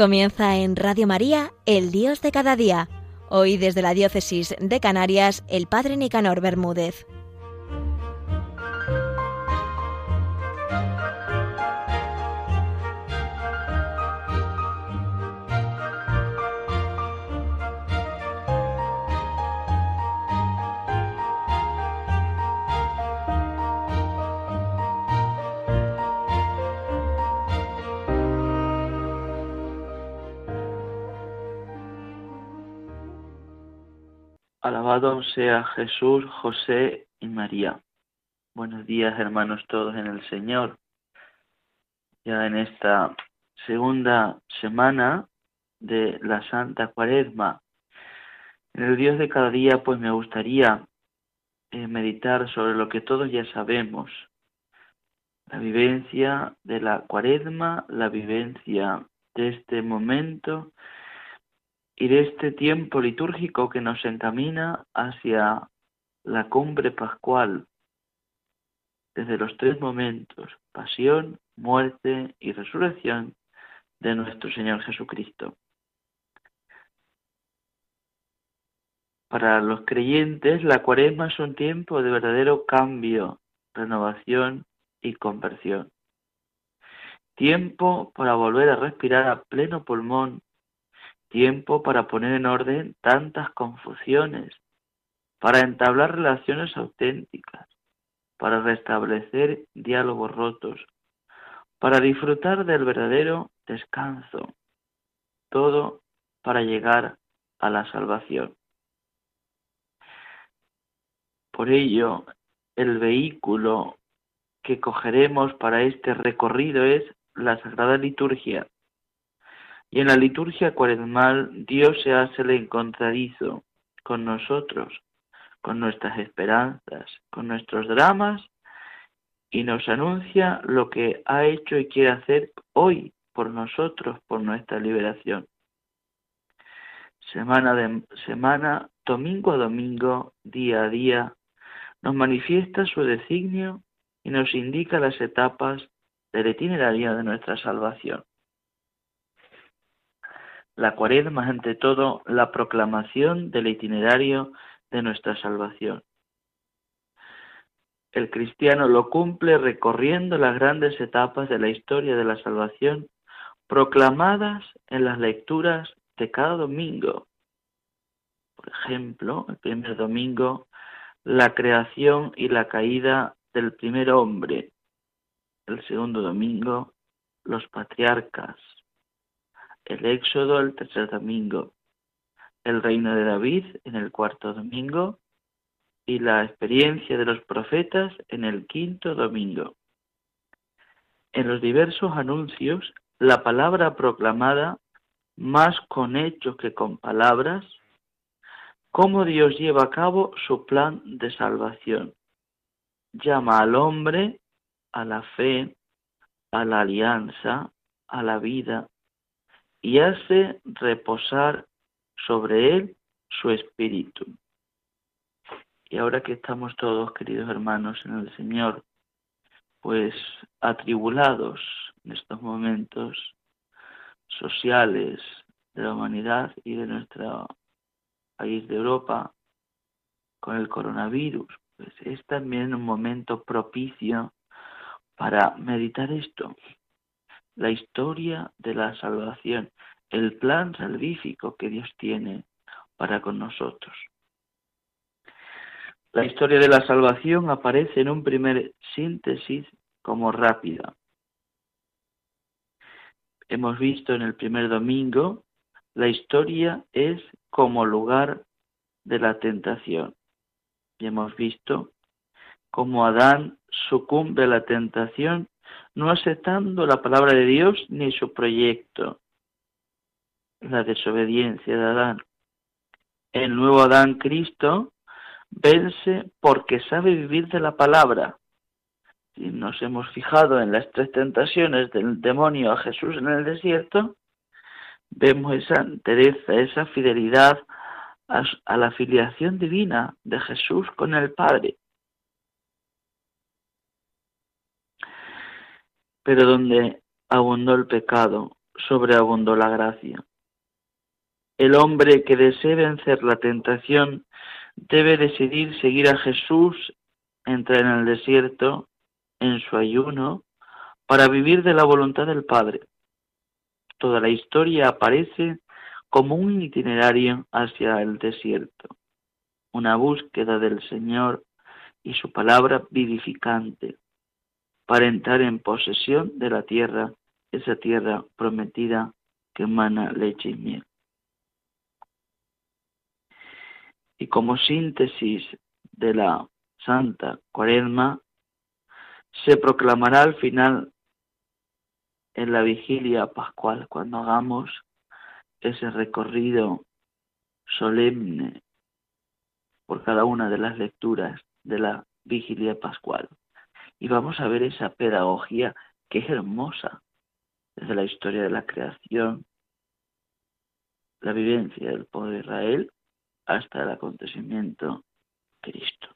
Comienza en Radio María, El Dios de cada día. Hoy desde la Diócesis de Canarias, el Padre Nicanor Bermúdez. Alabado sea Jesús, José y María. Buenos días, hermanos todos en el Señor. Ya en esta segunda semana de la Santa Cuaresma, en el Dios de cada día, pues me gustaría eh, meditar sobre lo que todos ya sabemos, la vivencia de la Cuaresma, la vivencia de este momento y de este tiempo litúrgico que nos encamina hacia la cumbre pascual, desde los tres momentos, pasión, muerte y resurrección de nuestro Señor Jesucristo. Para los creyentes, la cuaresma es un tiempo de verdadero cambio, renovación y conversión. Tiempo para volver a respirar a pleno pulmón tiempo para poner en orden tantas confusiones, para entablar relaciones auténticas, para restablecer diálogos rotos, para disfrutar del verdadero descanso, todo para llegar a la salvación. Por ello, el vehículo que cogeremos para este recorrido es la Sagrada Liturgia, y en la liturgia cuaresmal Dios se hace el encontradizo con nosotros, con nuestras esperanzas, con nuestros dramas y nos anuncia lo que ha hecho y quiere hacer hoy por nosotros, por nuestra liberación. Semana de semana, domingo a domingo, día a día, nos manifiesta su designio y nos indica las etapas del itinerario de nuestra salvación. La cuaresma es ante todo la proclamación del itinerario de nuestra salvación. El cristiano lo cumple recorriendo las grandes etapas de la historia de la salvación proclamadas en las lecturas de cada domingo. Por ejemplo, el primer domingo, la creación y la caída del primer hombre. El segundo domingo, los patriarcas el Éxodo el tercer domingo, el reino de David en el cuarto domingo y la experiencia de los profetas en el quinto domingo. En los diversos anuncios, la palabra proclamada, más con hechos que con palabras, cómo Dios lleva a cabo su plan de salvación. Llama al hombre a la fe, a la alianza, a la vida, y hace reposar sobre él su espíritu. Y ahora que estamos todos, queridos hermanos, en el Señor, pues atribulados en estos momentos sociales de la humanidad y de nuestro país de Europa con el coronavirus, pues es también un momento propicio para meditar esto, la historia de la salvación, el plan salvífico que Dios tiene para con nosotros. La historia de la salvación aparece en un primer síntesis como rápida. Hemos visto en el primer domingo, la historia es como lugar de la tentación. Y hemos visto cómo Adán sucumbe a la tentación no aceptando la palabra de Dios ni su proyecto, la desobediencia de Adán. El nuevo Adán Cristo vence porque sabe vivir de la palabra. Si nos hemos fijado en las tres tentaciones del demonio a Jesús en el desierto, vemos esa entereza, esa fidelidad a, la filiación divina de Jesús con el Padre. Pero donde abundó el pecado, sobreabundó la gracia. El hombre que desee vencer la tentación debe decidir seguir a Jesús, entrar en el desierto, en su ayuno, para vivir de la voluntad del Padre. Toda la historia aparece como un itinerario hacia el desierto, una búsqueda del Señor y su palabra vivificante para entrar en posesión de la tierra, esa tierra prometida que emana leche y miel. Y como síntesis de la Santa Cuaresma, se proclamará al final en la vigilia pascual, cuando hagamos ese recorrido solemne por cada una de las lecturas de la vigilia pascual. Y vamos a ver esa pedagogía que es hermosa, desde la historia de la creación, la vivencia del pueblo de Israel, hasta el acontecimiento Cristo.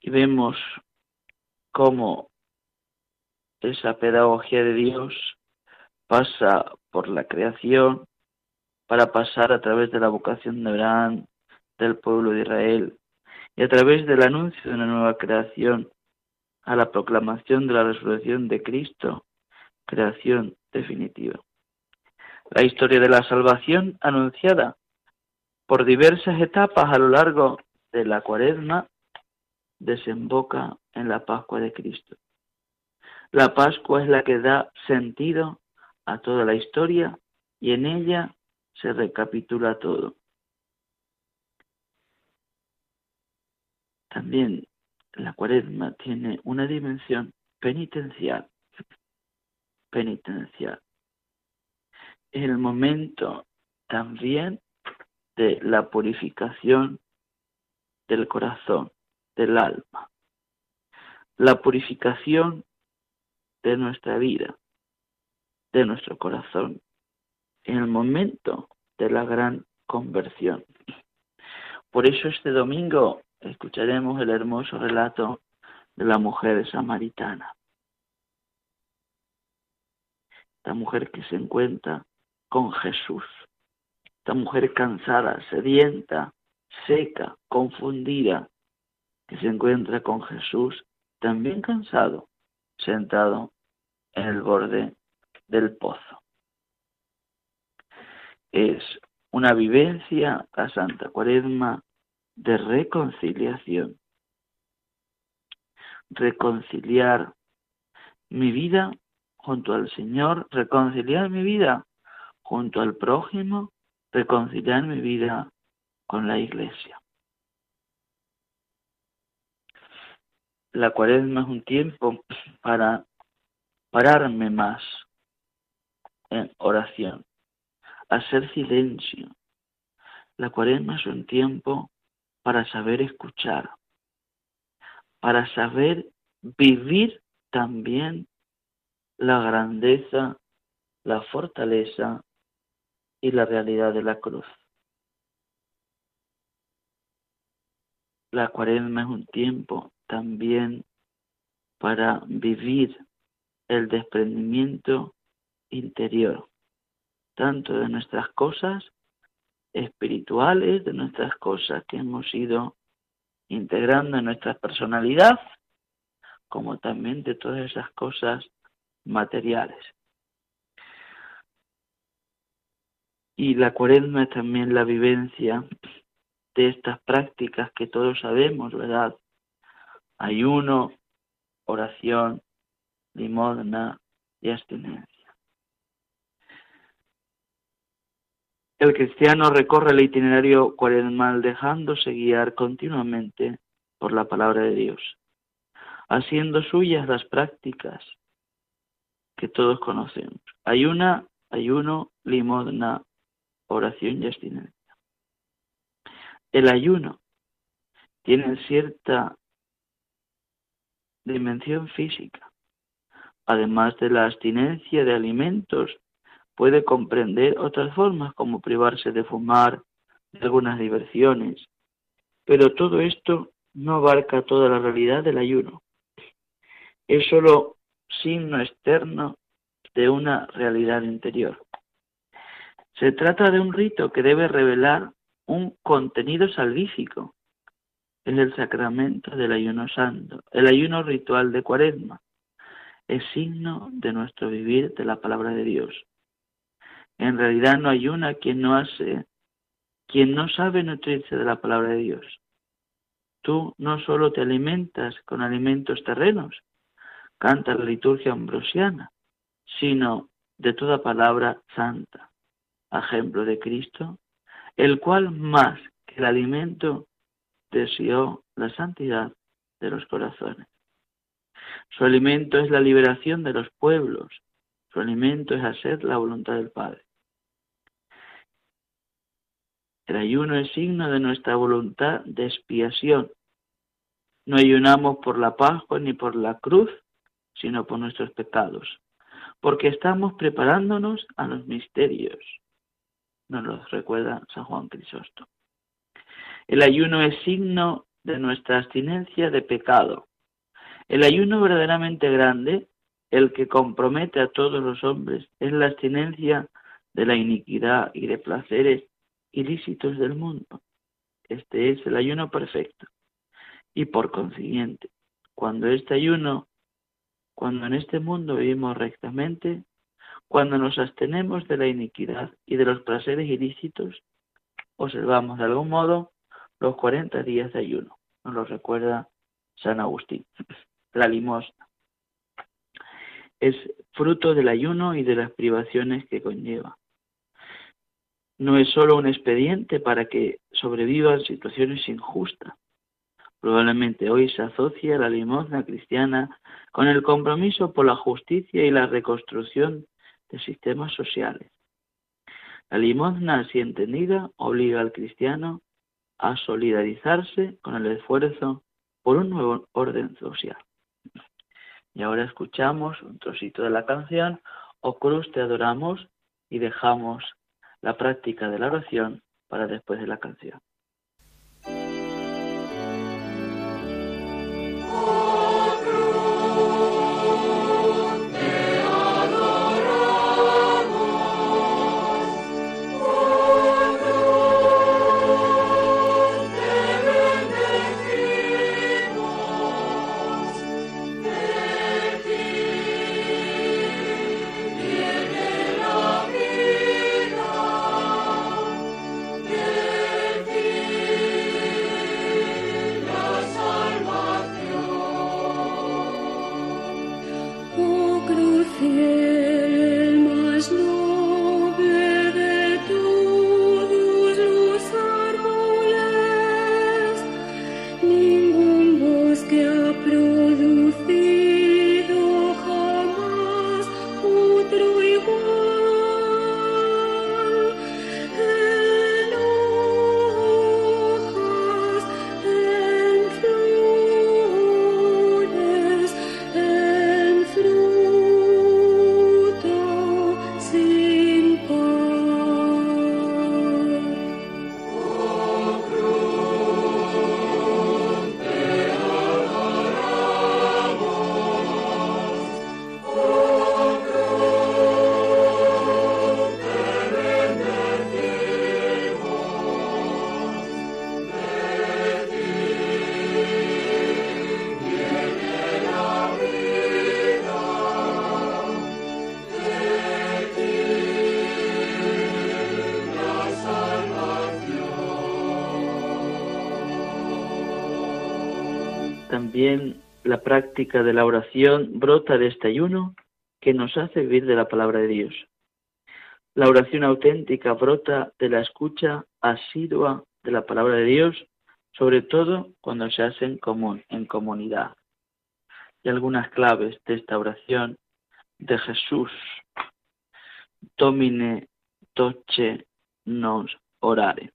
Y vemos cómo esa pedagogía de Dios pasa por la creación para pasar a través de la vocación de Abraham, del pueblo de Israel, y a través del anuncio de una nueva creación a la proclamación de la resurrección de Cristo, creación definitiva. La historia de la salvación anunciada por diversas etapas a lo largo de la cuaresma desemboca en la Pascua de Cristo. La Pascua es la que da sentido a toda la historia y en ella se recapitula todo. También la cuaresma tiene una dimensión penitencial. Penitencial el momento también de la purificación del corazón, del alma, la purificación de nuestra vida, de nuestro corazón, en el momento de la gran conversión. Por eso este domingo escucharemos el hermoso relato de la mujer samaritana. La mujer que se encuentra con Jesús. Esta mujer cansada, sedienta, seca, confundida, que se encuentra con Jesús, también cansado, sentado en el borde del pozo. Es una vivencia, la Santa Cuaresma, de reconciliación. Reconciliar mi vida junto al Señor, reconciliar mi vida junto al prójimo, reconciliar mi vida con la iglesia. La cuaresma es un tiempo para pararme más en oración, hacer silencio. La cuaresma es un tiempo para saber escuchar, para saber vivir también la grandeza, la fortaleza y la realidad de la cruz. La cuaresma es un tiempo también para vivir el desprendimiento interior, tanto de nuestras cosas espirituales, de nuestras cosas que hemos ido integrando en nuestra personalidad, como también de todas esas cosas materiales. Y la cuaresma es también la vivencia de estas prácticas que todos sabemos, ¿verdad? Ayuno, oración, limosna y abstinencia. El cristiano recorre el itinerario cuaresmal dejándose guiar continuamente por la palabra de Dios, haciendo suyas las prácticas que todos conocemos. Ayuna, ayuno, limosna, oración y abstinencia. El ayuno tiene cierta dimensión física. Además de la abstinencia de alimentos, puede comprender otras formas como privarse de fumar, de algunas diversiones. Pero todo esto no abarca toda la realidad del ayuno. Es solo signo externo de una realidad interior. Se trata de un rito que debe revelar un contenido salvífico. Es el sacramento del ayuno santo, el ayuno ritual de cuaresma. Es signo de nuestro vivir de la palabra de Dios. En realidad no ayuna quien no hace, quien no sabe nutrirse de la palabra de Dios. Tú no solo te alimentas con alimentos terrenos, canta la liturgia ambrosiana, sino de toda palabra santa, ejemplo de Cristo, el cual más que el alimento deseó la santidad de los corazones. Su alimento es la liberación de los pueblos, su alimento es hacer la voluntad del Padre. El ayuno es signo de nuestra voluntad de expiación. No ayunamos por la Pascua ni por la cruz, sino por nuestros pecados, porque estamos preparándonos a los misterios. Nos lo recuerda San Juan Crisóstomo. El ayuno es signo de nuestra abstinencia de pecado. El ayuno verdaderamente grande, el que compromete a todos los hombres, es la abstinencia de la iniquidad y de placeres ilícitos del mundo. Este es el ayuno perfecto. Y por consiguiente, cuando este ayuno cuando en este mundo vivimos rectamente, cuando nos abstenemos de la iniquidad y de los placeres ilícitos, observamos de algún modo los 40 días de ayuno. Nos lo recuerda San Agustín. La limosna es fruto del ayuno y de las privaciones que conlleva. No es solo un expediente para que sobrevivan situaciones injustas, Probablemente hoy se asocia la limosna cristiana con el compromiso por la justicia y la reconstrucción de sistemas sociales. La limosna, así entendida, obliga al cristiano a solidarizarse con el esfuerzo por un nuevo orden social. Y ahora escuchamos un trocito de la canción, O Cruz te adoramos, y dejamos la práctica de la oración para después de la canción. También la práctica de la oración brota de este ayuno que nos hace vivir de la palabra de Dios. La oración auténtica brota de la escucha asidua de la palabra de Dios, sobre todo cuando se hace en, común, en comunidad. Y algunas claves de esta oración de Jesús. Domine toche nos orare.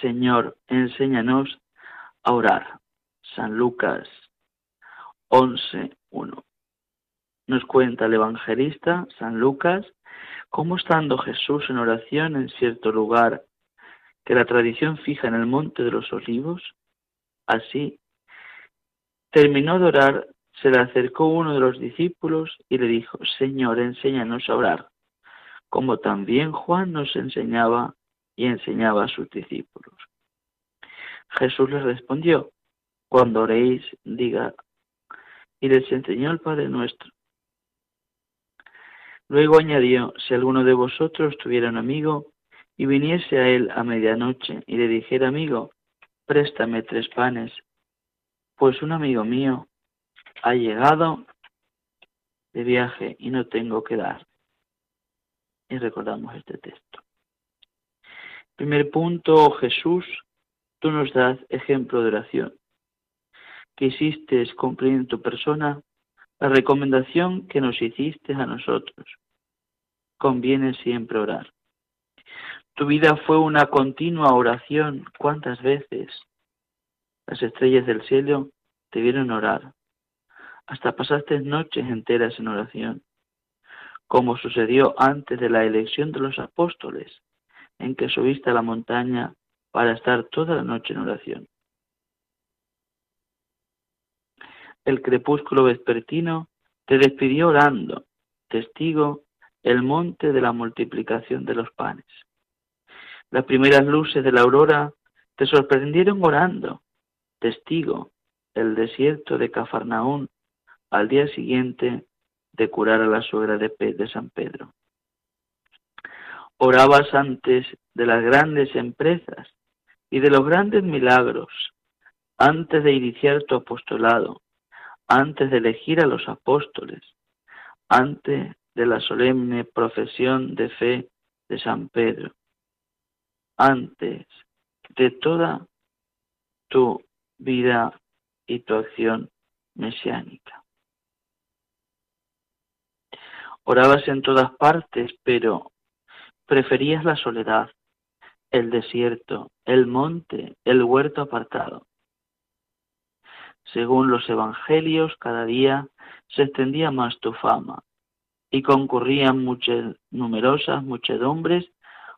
Señor, enséñanos a orar. San Lucas 11.1. Nos cuenta el evangelista San Lucas cómo estando Jesús en oración en cierto lugar que la tradición fija en el monte de los olivos, así terminó de orar, se le acercó uno de los discípulos y le dijo, Señor, enséñanos a orar, como también Juan nos enseñaba y enseñaba a sus discípulos. Jesús les respondió, cuando oréis, diga, y les enseñó el Padre nuestro. Luego añadió, si alguno de vosotros tuviera un amigo y viniese a él a medianoche y le dijera, amigo, préstame tres panes, pues un amigo mío ha llegado de viaje y no tengo que dar. Y recordamos este texto. Primer punto, Jesús, tú nos das ejemplo de oración. Que hiciste cumplir en tu persona la recomendación que nos hiciste a nosotros. Conviene siempre orar. Tu vida fue una continua oración. ¿Cuántas veces las estrellas del cielo te vieron orar? Hasta pasaste noches enteras en oración, como sucedió antes de la elección de los apóstoles, en que subiste a la montaña para estar toda la noche en oración. El crepúsculo vespertino te despidió orando, testigo el monte de la multiplicación de los panes. Las primeras luces de la aurora te sorprendieron orando, testigo el desierto de Cafarnaún al día siguiente de curar a la suegra de, de San Pedro. Orabas antes de las grandes empresas y de los grandes milagros, antes de iniciar tu apostolado, antes de elegir a los apóstoles, antes de la solemne profesión de fe de San Pedro, antes de toda tu vida y tu acción mesiánica. Orabas en todas partes, pero preferías la soledad, el desierto, el monte, el huerto apartado. Según los evangelios, cada día se extendía más tu fama y concurrían muchas, numerosas muchedumbres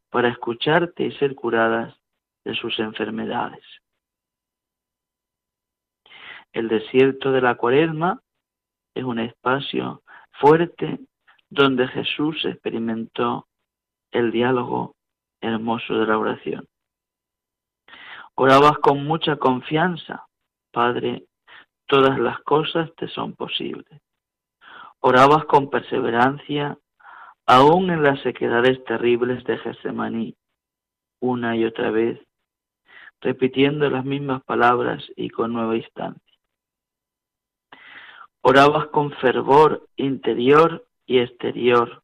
para escucharte y ser curadas de sus enfermedades. El desierto de la cuaresma es un espacio fuerte donde Jesús experimentó el diálogo hermoso de la oración. Orabas con mucha confianza, Padre, todas las cosas te son posibles. Orabas con perseverancia, aún en las sequedades terribles de Getsemaní, una y otra vez, repitiendo las mismas palabras y con nueva instancia. Orabas con fervor interior y exterior,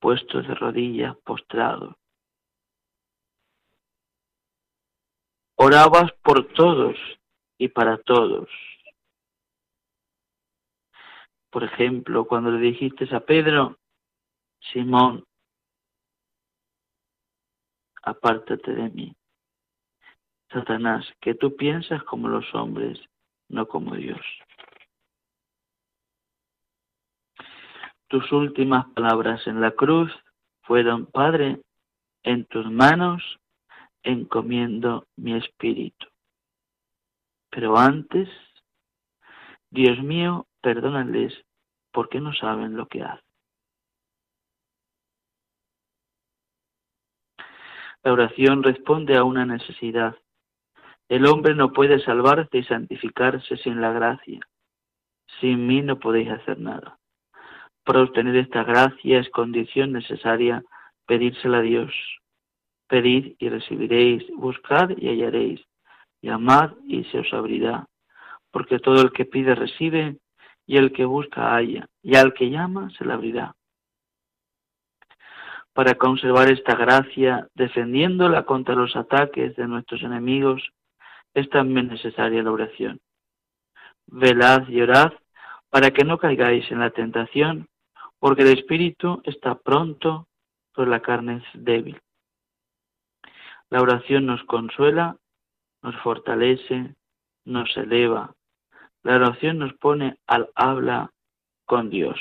puestos de rodillas, postrados. Orabas por todos y para todos. Por ejemplo, cuando le dijiste a Pedro, Simón, apártate de mí. Satanás, que tú piensas como los hombres, no como Dios. Tus últimas palabras en la cruz fueron, Padre, en tus manos encomiendo mi espíritu. Pero antes, Dios mío, perdónales porque no saben lo que hacen. La oración responde a una necesidad. El hombre no puede salvarse y santificarse sin la gracia. Sin mí no podéis hacer nada. Para obtener esta gracia es condición necesaria pedírsela a Dios. Pedid y recibiréis, buscad y hallaréis, llamad y se os abrirá, porque todo el que pide recibe, y el que busca halla, y al que llama se le abrirá. Para conservar esta gracia, defendiéndola contra los ataques de nuestros enemigos, es también necesaria la oración. Velad y orad para que no caigáis en la tentación, porque el espíritu está pronto, pero la carne es débil. La oración nos consuela, nos fortalece, nos eleva. La oración nos pone al habla con Dios.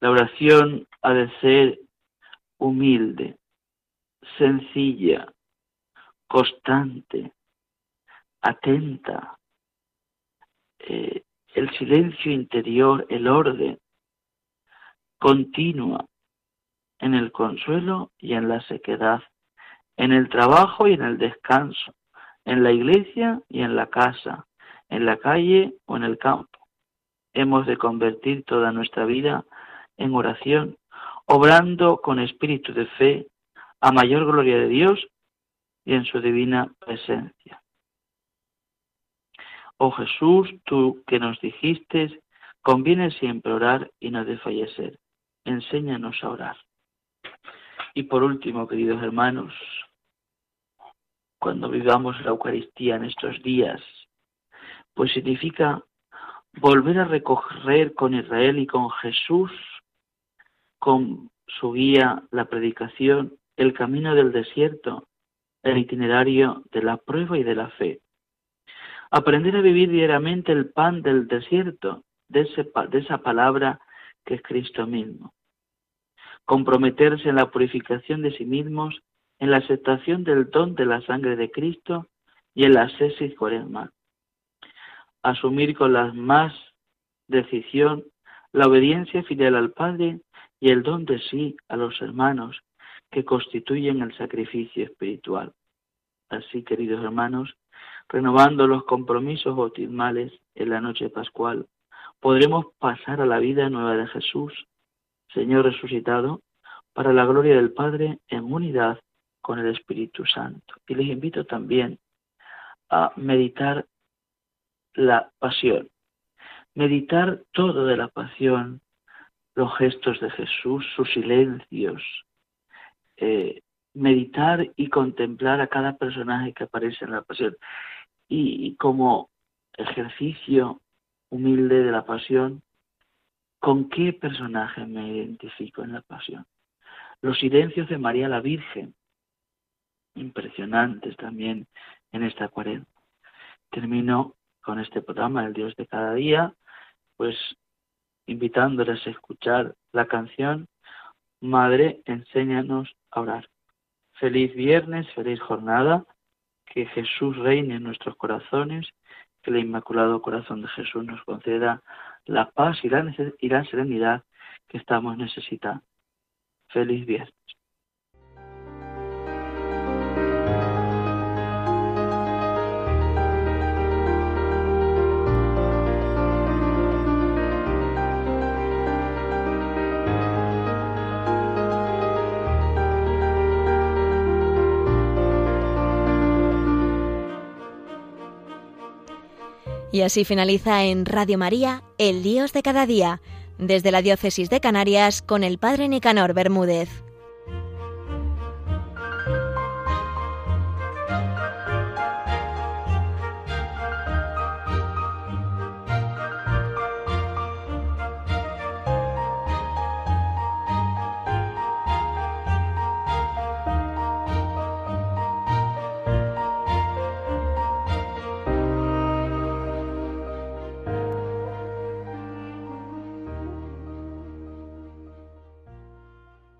La oración ha de ser humilde, sencilla, constante, atenta, eh, el silencio interior, el orden, continua en el consuelo y en la sequedad, en el trabajo y en el descanso, en la iglesia y en la casa, en la calle o en el campo. Hemos de convertir toda nuestra vida en oración, obrando con espíritu de fe a mayor gloria de Dios y en su divina presencia. Oh Jesús, tú que nos dijiste, conviene siempre orar y no desfallecer. Enséñanos a orar. Y por último, queridos hermanos, cuando vivamos la Eucaristía en estos días, pues significa volver a recorrer con Israel y con Jesús, con su guía, la predicación, el camino del desierto, el itinerario de la prueba y de la fe. Aprender a vivir diariamente el pan del desierto, de, de esa palabra que es Cristo mismo. Comprometerse en la purificación de sí mismos, en la aceptación del don de la sangre de Cristo y en la ascesis cuaresmal. Asumir con la más decisión la obediencia fidel al Padre y el don de sí a los hermanos que constituyen el sacrificio espiritual. Así, queridos hermanos, renovando los compromisos bautismales en la noche pascual, podremos pasar a la vida nueva de Jesús, Señor resucitado, para la gloria del Padre en unidad con el Espíritu Santo. Y les invito también a meditar la pasión, meditar todo de la pasión, los gestos de Jesús, sus silencios, eh, meditar y contemplar a cada personaje que aparece en la pasión. Y, como ejercicio humilde de la pasión, ¿con qué personaje me identifico en la pasión? Los silencios de María la Virgen, impresionantes también en esta cuarenta. Termino con este programa, El Dios de cada día, pues invitándoles a escuchar la canción Madre, enséñanos a orar. Feliz viernes, feliz jornada, que Jesús reine en nuestros corazones, que el Inmaculado Corazón de Jesús nos conceda la paz y la, y la serenidad que estamos necesitando. Feliz viernes. Y así finaliza en Radio María, El Dios de cada día, desde la Diócesis de Canarias con el Padre Nicanor Bermúdez.